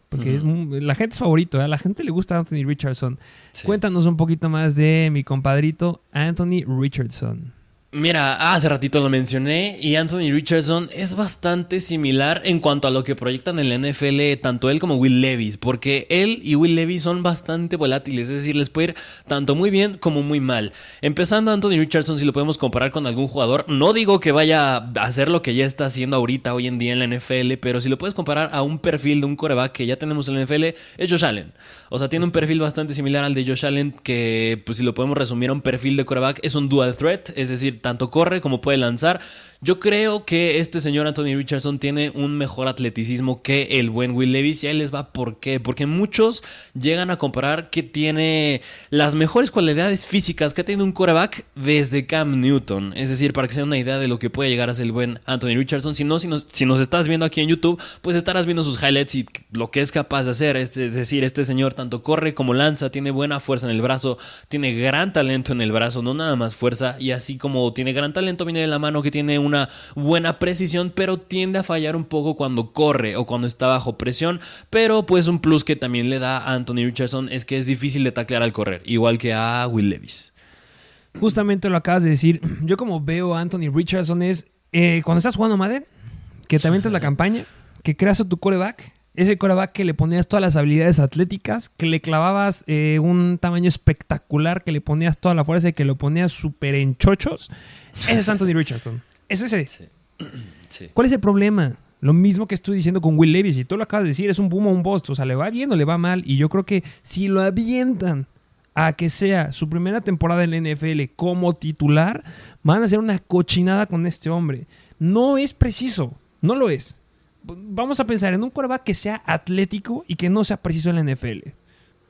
S1: Porque es, la gente es favorito, ¿eh? a la gente le gusta Anthony Richardson. Cuéntanos un poquito más de mi compadrito Anthony Richardson.
S2: Mira, hace ratito lo mencioné y Anthony Richardson es bastante similar en cuanto a lo que proyectan en la NFL tanto él como Will Levis, porque él y Will Levis son bastante volátiles, es decir, les puede ir tanto muy bien como muy mal. Empezando Anthony Richardson, si lo podemos comparar con algún jugador, no digo que vaya a hacer lo que ya está haciendo ahorita hoy en día en la NFL, pero si lo puedes comparar a un perfil de un coreback que ya tenemos en la NFL, es Josh Allen. O sea, tiene un perfil bastante similar al de Josh Allen, que pues si lo podemos resumir a un perfil de coreback, es un dual threat, es decir, tanto corre como puede lanzar. Yo creo que este señor Anthony Richardson tiene un mejor atleticismo que el buen Will Levis y ahí les va por qué. Porque muchos llegan a comparar que tiene las mejores cualidades físicas que ha tenido un quarterback desde Cam Newton. Es decir, para que se den una idea de lo que puede llegar a ser el buen Anthony Richardson. Si no, si nos, si nos estás viendo aquí en YouTube, pues estarás viendo sus highlights y lo que es capaz de hacer. Es decir, este señor tanto corre como lanza, tiene buena fuerza en el brazo, tiene gran talento en el brazo, no nada más fuerza. Y así como tiene gran talento, viene de la mano que tiene un una buena precisión, pero tiende a fallar un poco cuando corre o cuando está bajo presión. Pero pues un plus que también le da a Anthony Richardson es que es difícil de taclear al correr, igual que a Will Levis.
S1: Justamente lo acabas de decir. Yo como veo a Anthony Richardson es eh, cuando estás jugando Madden, que te aventas la campaña, que creas a tu coreback, ese coreback que le ponías todas las habilidades atléticas, que le clavabas eh, un tamaño espectacular, que le ponías toda la fuerza y que lo ponías súper enchochos. Ese es Anthony Richardson. Es ese. ¿Cuál es el problema? Lo mismo que estoy diciendo con Will Levis, y tú lo acabas de decir, es un boom o un bust. O sea, le va bien o le va mal. Y yo creo que si lo avientan a que sea su primera temporada en la NFL como titular, van a hacer una cochinada con este hombre. No es preciso, no lo es. Vamos a pensar en un quarterback que sea atlético y que no sea preciso en la NFL.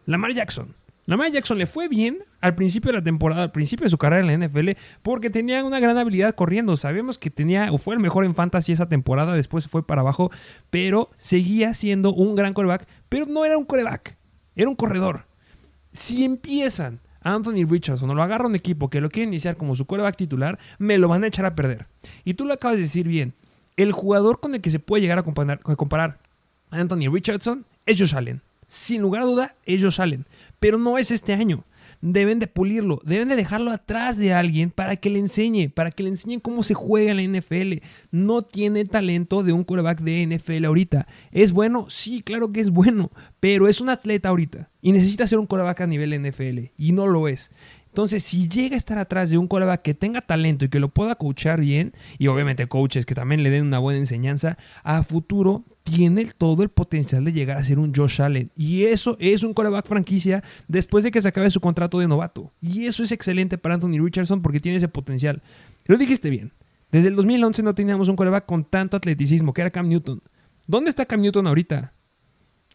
S1: Lamar Jackson. Lamar Jackson le fue bien al principio de la temporada, al principio de su carrera en la NFL, porque tenía una gran habilidad corriendo. Sabemos que tenía, o fue el mejor en fantasy esa temporada, después se fue para abajo, pero seguía siendo un gran coreback, pero no era un coreback, era un corredor. Si empiezan Anthony Richardson o lo agarra un equipo que lo quiere iniciar como su coreback titular, me lo van a echar a perder. Y tú lo acabas de decir bien. El jugador con el que se puede llegar a comparar, a Anthony Richardson es Josh Allen. Sin lugar a duda, ellos salen. Pero no es este año. Deben de pulirlo, deben de dejarlo atrás de alguien para que le enseñe, para que le enseñen cómo se juega en la NFL. No tiene talento de un quarterback de NFL ahorita. ¿Es bueno? Sí, claro que es bueno, pero es un atleta ahorita y necesita ser un quarterback a nivel NFL y no lo es. Entonces, si llega a estar atrás de un coreback que tenga talento y que lo pueda coachar bien, y obviamente coaches que también le den una buena enseñanza, a futuro tiene todo el potencial de llegar a ser un Josh Allen. Y eso es un coreback franquicia después de que se acabe su contrato de novato. Y eso es excelente para Anthony Richardson porque tiene ese potencial. Lo dijiste bien. Desde el 2011 no teníamos un coreback con tanto atleticismo, que era Cam Newton. ¿Dónde está Cam Newton ahorita?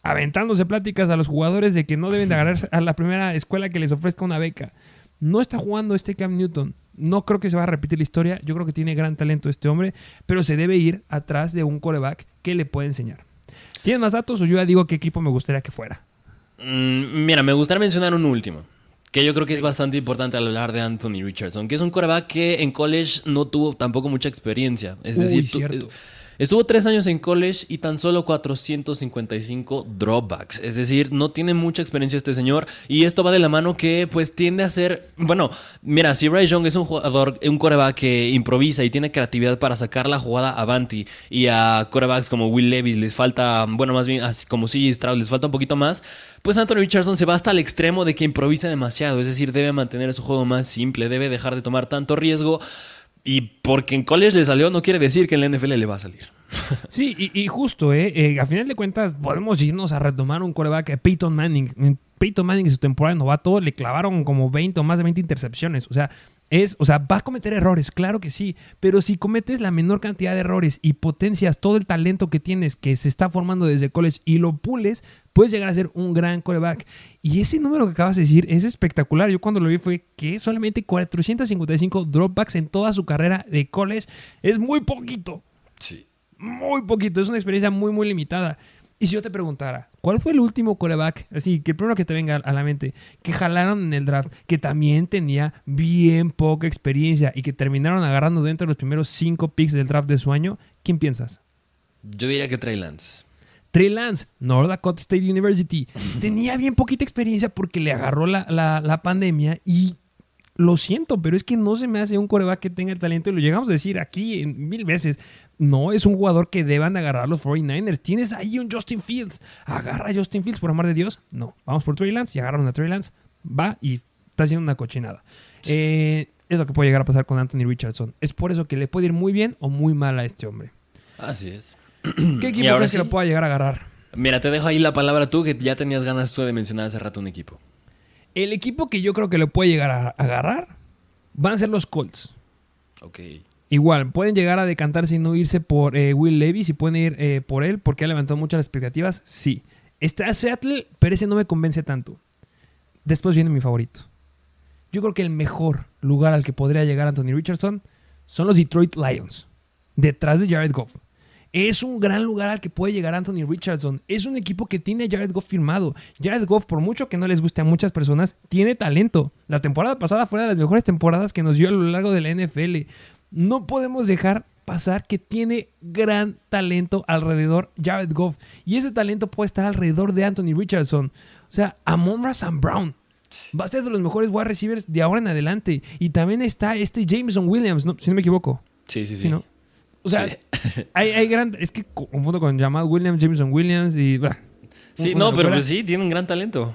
S1: Aventándose pláticas a los jugadores de que no deben de agarrar a la primera escuela que les ofrezca una beca. No está jugando este Cam Newton. No creo que se va a repetir la historia. Yo creo que tiene gran talento este hombre, pero se debe ir atrás de un coreback que le puede enseñar. ¿Tienes más datos o yo ya digo qué equipo me gustaría que fuera?
S2: Mm, mira, me gustaría mencionar un último. Que yo creo que es bastante importante al hablar de Anthony Richardson, que es un coreback que en college no tuvo tampoco mucha experiencia. Es decir, Estuvo tres años en college y tan solo 455 dropbacks. Es decir, no tiene mucha experiencia este señor. Y esto va de la mano que pues tiende a ser... Bueno, mira, si Ray Young es un jugador, un coreback que improvisa y tiene creatividad para sacar la jugada avanti. Y a corebacks como Will Levis les falta, bueno, más bien como CJ Stroud les falta un poquito más. Pues Anthony Richardson se va hasta el extremo de que improvisa demasiado. Es decir, debe mantener su juego más simple, debe dejar de tomar tanto riesgo. Y porque en college le salió, no quiere decir que en la NFL le va a salir.
S1: Sí, y, justo, ¿eh? ¿eh? A final de cuentas, podemos irnos a retomar un coreback, Peyton Manning. Peyton Manning en su temporada de novato le clavaron como 20 o más de 20 intercepciones. O sea, es, o sea, va a cometer errores, claro que sí, pero si cometes la menor cantidad de errores y potencias todo el talento que tienes que se está formando desde college y lo pules, puedes llegar a ser un gran coreback. Y ese número que acabas de decir es espectacular. Yo cuando lo vi fue que solamente 455 dropbacks en toda su carrera de college es muy poquito.
S2: Sí.
S1: Muy poquito, es una experiencia muy, muy limitada. Y si yo te preguntara, ¿cuál fue el último coreback? Así, que el primero que te venga a la mente, que jalaron en el draft, que también tenía bien poca experiencia y que terminaron agarrando dentro de los primeros cinco picks del draft de su año, ¿quién piensas?
S2: Yo diría que Trey Lance.
S1: Trey Lance, North Dakota State University. Tenía bien poquita experiencia porque le agarró la, la pandemia y lo siento, pero es que no se me hace un coreback que tenga el talento y lo llegamos a decir aquí mil veces. No es un jugador que deban agarrar los 49ers. Tienes ahí un Justin Fields. Agarra a Justin Fields, por amor de Dios. No, vamos por Trey Lance y agarran a Trey Lance. Va y está haciendo una cochinada. Eh, es lo que puede llegar a pasar con Anthony Richardson. Es por eso que le puede ir muy bien o muy mal a este hombre.
S2: Así es.
S1: ¿Qué equipo crees que lo pueda llegar a agarrar?
S2: Mira, te dejo ahí la palabra tú, que ya tenías ganas tú de mencionar hace rato un equipo.
S1: El equipo que yo creo que lo puede llegar a agarrar van a ser los Colts.
S2: Ok.
S1: Igual, pueden llegar a decantarse y no irse por eh, Will Levis y pueden ir eh, por él porque ha levantado muchas expectativas. Sí. Está Seattle, pero ese no me convence tanto. Después viene mi favorito. Yo creo que el mejor lugar al que podría llegar Anthony Richardson son los Detroit Lions, detrás de Jared Goff. Es un gran lugar al que puede llegar Anthony Richardson. Es un equipo que tiene Jared Goff firmado. Jared Goff, por mucho que no les guste a muchas personas, tiene talento. La temporada pasada fue de las mejores temporadas que nos dio a lo largo de la NFL. No podemos dejar pasar que tiene gran talento alrededor Jared Goff. Y ese talento puede estar alrededor de Anthony Richardson. O sea, Amon Sam Brown. Va a ser de los mejores wide receivers de ahora en adelante. Y también está este Jameson Williams, si no me equivoco.
S2: Sí, sí, sí. ¿no?
S1: O sea, hay, hay gran. Es que confundo con Jamal Williams, Jameson Williams y.
S2: sí, no, pero pues sí, tiene un gran talento.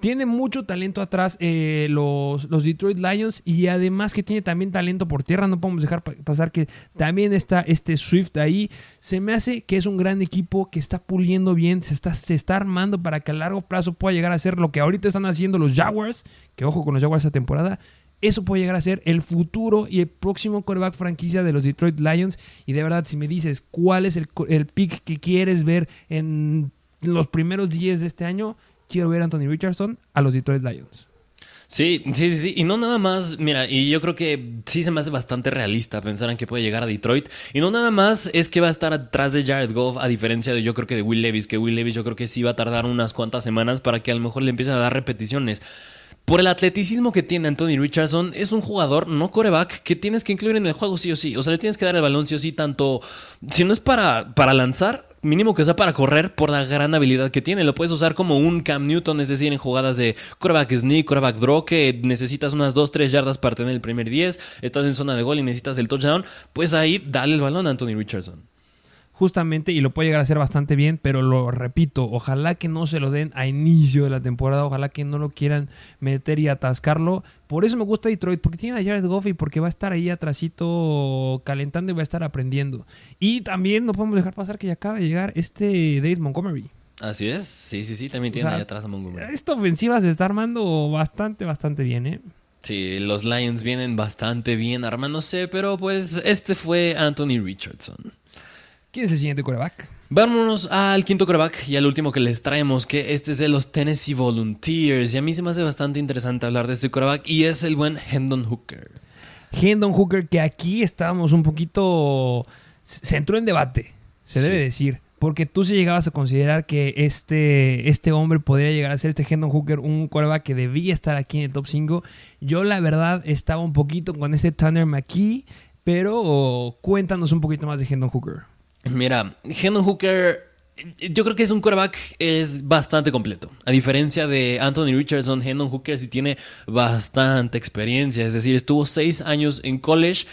S1: Tiene mucho talento atrás eh, los, los, Detroit Lions y además que tiene también talento por tierra. No podemos dejar pasar que también está este Swift ahí. Se me hace que es un gran equipo que está puliendo bien, se está, se está armando para que a largo plazo pueda llegar a ser lo que ahorita están haciendo los Jaguars. Que ojo con los Jaguars esta temporada eso puede llegar a ser el futuro y el próximo quarterback franquicia de los Detroit Lions. Y de verdad, si me dices cuál es el, pick que quieres ver en los primeros días de este año, quiero ver a Anthony Richardson a los Detroit Lions.
S2: Sí, sí, sí, sí. Y no nada más, mira, y yo creo que sí se me hace bastante realista pensar en que puede llegar a Detroit. Y no nada más es que va a estar atrás de Jared Goff, a diferencia de yo creo que de Will Levis, que Will Levis yo creo que sí va a tardar unas cuantas semanas para que a lo mejor le empiecen a dar repeticiones. Por el atleticismo que tiene Anthony Richardson, es un jugador no coreback que tienes que incluir en el juego sí o sí. O sea, le tienes que dar el balón sí o sí, tanto si no es para, para lanzar, mínimo que sea para correr por la gran habilidad que tiene. Lo puedes usar como un Cam Newton, es decir, en jugadas de coreback sneak, coreback draw, que necesitas unas 2-3 yardas para tener el primer 10, estás en zona de gol y necesitas el touchdown, pues ahí dale el balón a Anthony Richardson
S1: justamente y lo puede llegar a hacer bastante bien, pero lo repito, ojalá que no se lo den a inicio de la temporada, ojalá que no lo quieran meter y atascarlo. Por eso me gusta Detroit, porque tiene a Jared Goff y porque va a estar ahí atrasito calentando y va a estar aprendiendo. Y también no podemos dejar pasar que ya acaba de llegar este David Montgomery.
S2: Así es, sí, sí, sí, también tiene ahí atrás a Montgomery.
S1: Esta ofensiva se está armando bastante, bastante bien, ¿eh?
S2: Sí, los Lions vienen bastante bien armándose, pero pues este fue Anthony Richardson.
S1: ¿Quién es el siguiente coreback?
S2: Vámonos al quinto coreback y al último que les traemos, que este es de los Tennessee Volunteers. Y a mí se me hace bastante interesante hablar de este coreback y es el buen Hendon Hooker.
S1: Hendon Hooker, que aquí estábamos un poquito... Se entró en debate, se debe decir. Porque tú si llegabas a considerar que este, este hombre podría llegar a ser este Hendon Hooker un coreback que debía estar aquí en el top 5. Yo la verdad estaba un poquito con este Tanner McKee, pero cuéntanos un poquito más de Hendon Hooker.
S2: Mira, Hendon Hooker yo creo que es un quarterback es bastante completo. A diferencia de Anthony Richardson, Hendon Hooker sí tiene bastante experiencia. Es decir, estuvo seis años en college,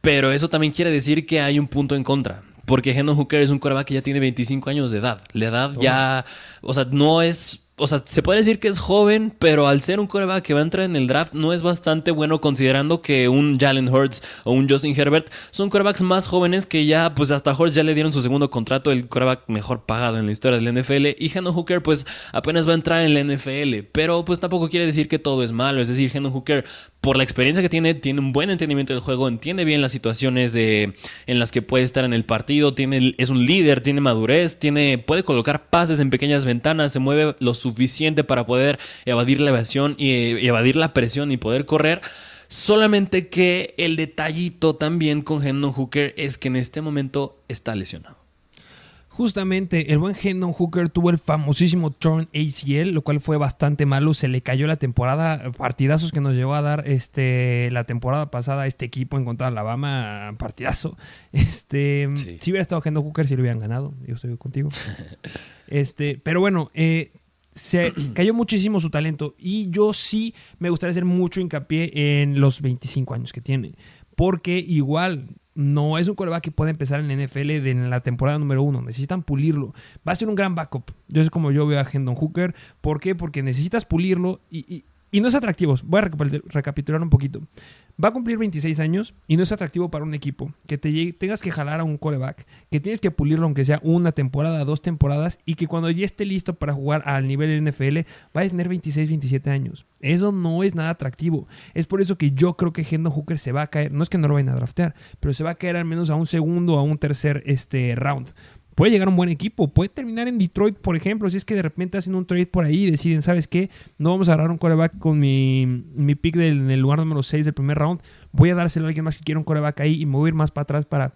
S2: pero eso también quiere decir que hay un punto en contra. Porque Hendon Hooker es un quarterback que ya tiene 25 años de edad. La edad ya, o sea, no es o sea, se puede decir que es joven, pero al ser un coreback que va a entrar en el draft, no es bastante bueno considerando que un Jalen Hurts o un Justin Herbert son corebacks más jóvenes que ya, pues hasta Hurts ya le dieron su segundo contrato, el coreback mejor pagado en la historia del NFL. Y Hendon Hooker, pues apenas va a entrar en la NFL, pero pues tampoco quiere decir que todo es malo. Es decir, Hendon Hooker, por la experiencia que tiene, tiene un buen entendimiento del juego, entiende bien las situaciones de, en las que puede estar en el partido, tiene, es un líder, tiene madurez, tiene, puede colocar pases en pequeñas ventanas, se mueve los suficiente para poder evadir la evasión y evadir la presión y poder correr. Solamente que el detallito también con Hendon Hooker es que en este momento está lesionado.
S1: Justamente el buen Hendon Hooker tuvo el famosísimo turn ACL, lo cual fue bastante malo. Se le cayó la temporada, partidazos que nos llevó a dar este, la temporada pasada este equipo en contra de Alabama, partidazo. Este, Si hubiera estado Hendon Hooker, si lo hubieran ganado. Yo estoy contigo. este, pero bueno, eh, se cayó muchísimo su talento y yo sí me gustaría hacer mucho hincapié en los 25 años que tiene. Porque igual no es un coreback que puede empezar en la NFL en la temporada número uno. Necesitan pulirlo. Va a ser un gran backup. Yo es como yo veo a Hendon Hooker. ¿Por qué? Porque necesitas pulirlo y, y no es atractivo. Voy a recapitular un poquito. Va a cumplir 26 años y no es atractivo para un equipo. Que te tengas que jalar a un coreback, que tienes que pulirlo aunque sea una temporada, dos temporadas, y que cuando ya esté listo para jugar al nivel NFL, va a tener 26, 27 años. Eso no es nada atractivo. Es por eso que yo creo que Hendon Hooker se va a caer. No es que no lo vayan a draftear, pero se va a caer al menos a un segundo o a un tercer este, round puede llegar un buen equipo. Puede terminar en Detroit, por ejemplo. Si es que de repente hacen un trade por ahí y deciden, ¿sabes qué? No vamos a agarrar un coreback con mi, mi pick del, en el lugar número 6 del primer round. Voy a dárselo a alguien más que quiera un coreback ahí y ir más para atrás para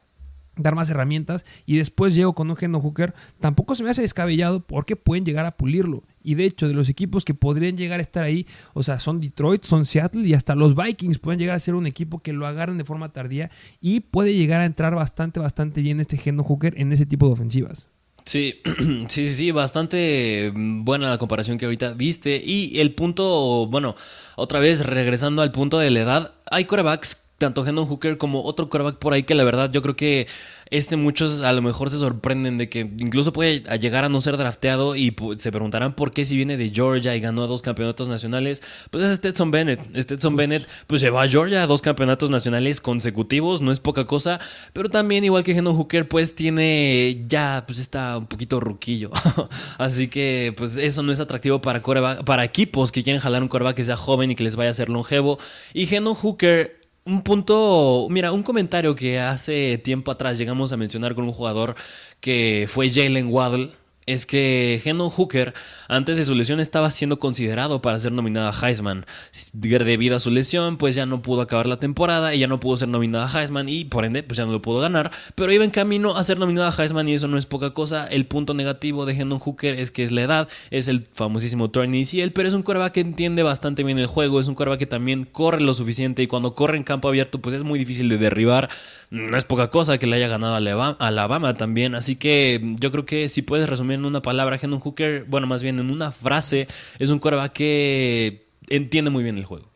S1: dar más herramientas y después llego con un Hendon Hooker, tampoco se me hace descabellado porque pueden llegar a pulirlo. Y de hecho, de los equipos que podrían llegar a estar ahí, o sea, son Detroit, son Seattle y hasta los Vikings pueden llegar a ser un equipo que lo agarren de forma tardía y puede llegar a entrar bastante, bastante bien este Hendon Hooker en ese tipo de ofensivas.
S2: Sí, sí, sí, sí, bastante buena la comparación que ahorita viste. Y el punto, bueno, otra vez regresando al punto de la edad, hay corebacks tanto Hendon Hooker como otro quarterback por ahí que la verdad yo creo que este muchos a lo mejor se sorprenden de que incluso puede llegar a no ser drafteado y se preguntarán por qué si viene de Georgia y ganó dos campeonatos nacionales, pues es Stetson Bennett. Stetson Bennett pues llevó a Georgia a dos campeonatos nacionales consecutivos, no es poca cosa, pero también igual que Hendon Hooker pues tiene ya pues está un poquito ruquillo. Así que pues eso no es atractivo para para equipos que quieren jalar un quarterback que sea joven y que les vaya a ser longevo y Hendon Hooker un punto, mira, un comentario que hace tiempo atrás llegamos a mencionar con un jugador que fue Jalen Waddle es que Hendon Hooker, antes de su lesión, estaba siendo considerado para ser nominado a Heisman. Debido a su lesión, pues ya no pudo acabar la temporada y ya no pudo ser nominado a Heisman y por ende, pues ya no lo pudo ganar. Pero iba en camino a ser nominado a Heisman y eso no es poca cosa. El punto negativo de Hendon Hooker es que es la edad, es el famosísimo turn él, pero es un coreback que entiende bastante bien el juego, es un coreback que también corre lo suficiente y cuando corre en campo abierto, pues es muy difícil de derribar. No es poca cosa que le haya ganado a Alabama también. Así que yo creo que si puedes resumir en una palabra, Hendon Hooker, bueno, más bien en una frase, es un coreback que entiende muy bien el juego.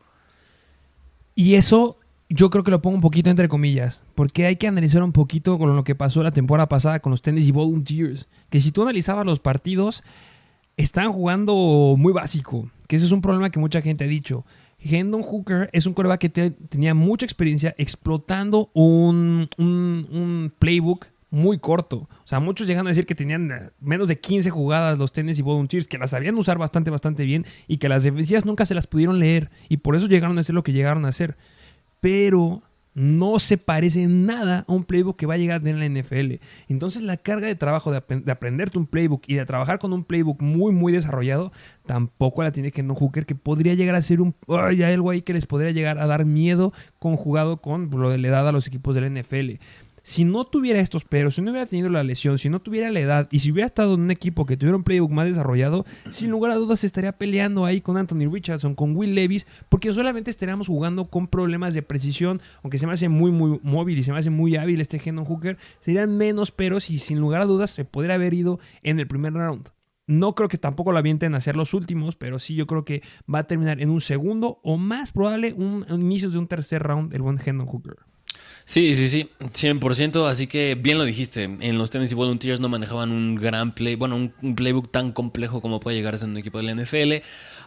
S1: Y eso yo creo que lo pongo un poquito entre comillas, porque hay que analizar un poquito con lo que pasó la temporada pasada con los Tennessee Volunteers, que si tú analizabas los partidos, están jugando muy básico, que ese es un problema que mucha gente ha dicho. Hendon Hooker es un coreback que tenía mucha experiencia explotando un, un, un playbook muy corto. O sea, muchos llegan a decir que tenían eh, menos de 15 jugadas los Tennessee Volunteers, que las sabían usar bastante, bastante bien y que las defensivas nunca se las pudieron leer y por eso llegaron a hacer lo que llegaron a hacer. Pero no se parece nada a un playbook que va a llegar tener la NFL. Entonces la carga de trabajo de, aprenderte un playbook y de trabajar con un playbook muy muy desarrollado tampoco la tiene Kendon Hooker que podría llegar a ser un algo ahí que les podría llegar a dar miedo conjugado con lo de la edad a los equipos de la NFL. Si no tuviera estos pero, si no hubiera tenido la lesión, si no tuviera la edad y si hubiera estado en un equipo que tuviera un playbook más desarrollado, sin lugar a dudas estaría peleando ahí con Anthony Richardson, con Will Levis, porque solamente estaríamos jugando con problemas de precisión, aunque se me hace muy, muy móvil y se me hace muy hábil este Hendon Hooker, serían menos peros y sin lugar a dudas se podría haber ido en el primer round. No creo que tampoco lo avienten a ser los últimos, pero sí yo creo que va a terminar en un segundo o más probable un, un inicio de un tercer round el buen Hendon Hooker.
S2: Sí, sí, sí, 100%. Así que bien lo dijiste. En los Tennessee Volunteers no manejaban un gran play, bueno, un, playbook tan complejo como puede llegar a ser un equipo de la NFL.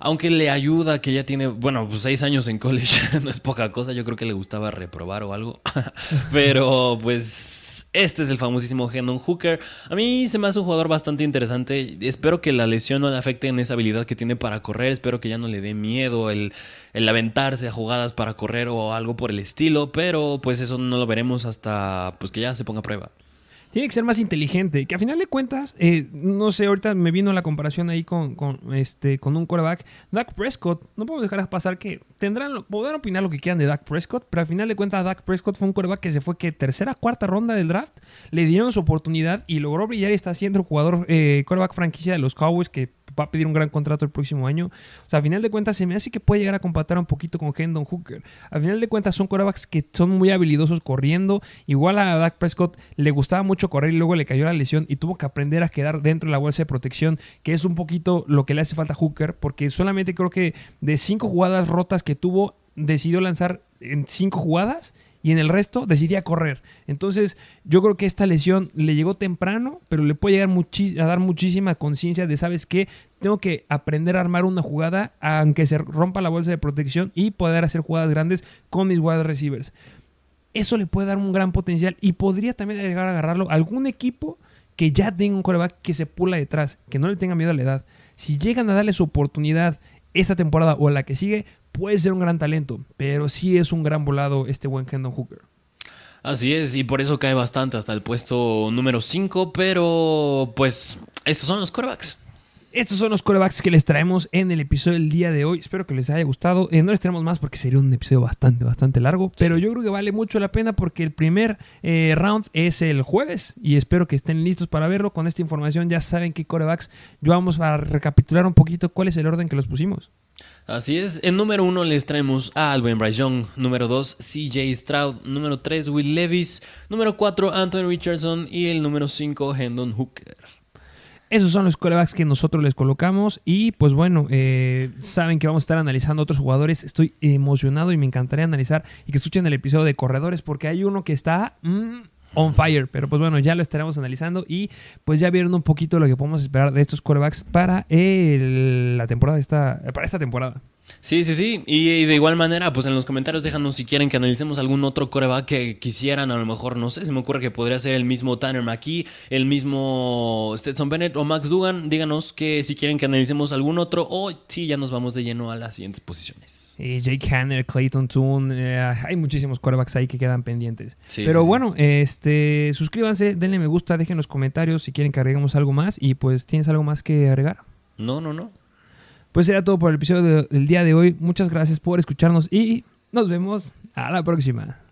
S2: Aunque le ayuda que ya tiene, bueno, pues seis años en college, no es poca cosa. Yo creo que le gustaba reprobar o algo. Pero pues este es el famosísimo Hendon Hooker. A mí se me hace un jugador bastante interesante. Espero que la lesión no le afecte en esa habilidad que tiene para correr. Espero que ya no le dé miedo el, el aventarse a jugadas para correr o algo por el estilo. Pero pues eso no lo veremos hasta pues que ya se ponga a prueba.
S1: Tiene que ser más inteligente. Que a final de cuentas, eh, no sé, ahorita me vino la comparación ahí con, este, con un quarterback. Dak Prescott, no podemos dejar pasar que tendrán, podrán opinar lo que quieran de Dak Prescott, pero al final de cuentas, Dak Prescott fue un quarterback que se fue que tercera, cuarta ronda del draft, le dieron su oportunidad y logró brillar y está siendo el jugador eh, quarterback franquicia de los Cowboys que va a pedir un gran contrato el próximo año. O sea, a final de cuentas se me hace que puede llegar a compatar un poquito con Hendon Hooker. A final de cuentas son quarterbacks que son muy habilidosos corriendo. Igual a Dak Prescott le gustaba mucho correr y luego le cayó la lesión y tuvo que aprender a quedar dentro de la bolsa de protección, que es un poquito lo que le hace falta a Hooker, porque solamente creo que de cinco jugadas rotas que tuvo, decidió lanzar en cinco jugadas y en el resto decidía correr. Entonces, yo creo que esta lesión le llegó temprano, pero le puede llegar a dar muchísima conciencia de, ¿sabes qué? Tengo que aprender a armar una jugada, aunque se rompa la bolsa de protección, y poder hacer jugadas grandes con mis wide receivers. Eso le puede dar un gran potencial y podría también llegar a agarrarlo algún equipo que ya tenga un coreback que se pula detrás, que no le tenga miedo a la edad. Si llegan a darle su oportunidad esta temporada o la que sigue, puede ser un gran talento, pero sí es un gran volado este buen Hendon Hooker.
S2: Así es, y por eso cae bastante hasta el puesto número 5, pero pues estos son los corebacks.
S1: Estos son los corebacks que les traemos en el episodio del día de hoy. Espero que les haya gustado. Eh, no les traemos más porque sería un episodio bastante, bastante largo. Pero yo creo que vale mucho la pena porque el primer eh, round es el jueves. Y espero que estén listos para verlo. Con esta información ya saben qué corebacks. Yo vamos a recapitular un poquito cuál es el orden que los pusimos.
S2: Así es, en número uno les traemos a Alvin Bryce Young, número 2 CJ Stroud, número 3 Will Levis, número 4 Anthony Richardson y el número 5 Hendon Hooker.
S1: Esos son los corebacks que nosotros les colocamos. Y pues bueno, eh, saben que vamos a estar analizando otros jugadores. Estoy emocionado y me encantaría analizar y que escuchen el episodio de corredores porque hay uno que está... Mm, on fire. Pero pues bueno, ya lo estaremos analizando y pues ya vieron un poquito lo que podemos esperar de estos corebacks para la temporada esta, para esta temporada.
S2: Sí, sí, sí. Y, de igual manera, pues en los comentarios déjanos si quieren que analicemos algún otro coreback que quisieran. A lo mejor, no sé, se me ocurre que podría ser el mismo Tanner McKee, el mismo Stetson Bennett o Max Dugan. Díganos que si quieren que analicemos algún otro o si ya nos vamos de lleno a las siguientes posiciones.
S1: Jake Hanner, Clayton Toon, eh, hay muchísimos corebacks ahí que quedan pendientes. Pero bueno, este, suscríbanse, denle me gusta, dejen los comentarios si quieren que agreguemos algo más y pues tienes algo más que agregar.
S2: No, no, no.
S1: Pues será todo por el episodio del día de hoy. Muchas gracias por escucharnos y nos vemos a la próxima.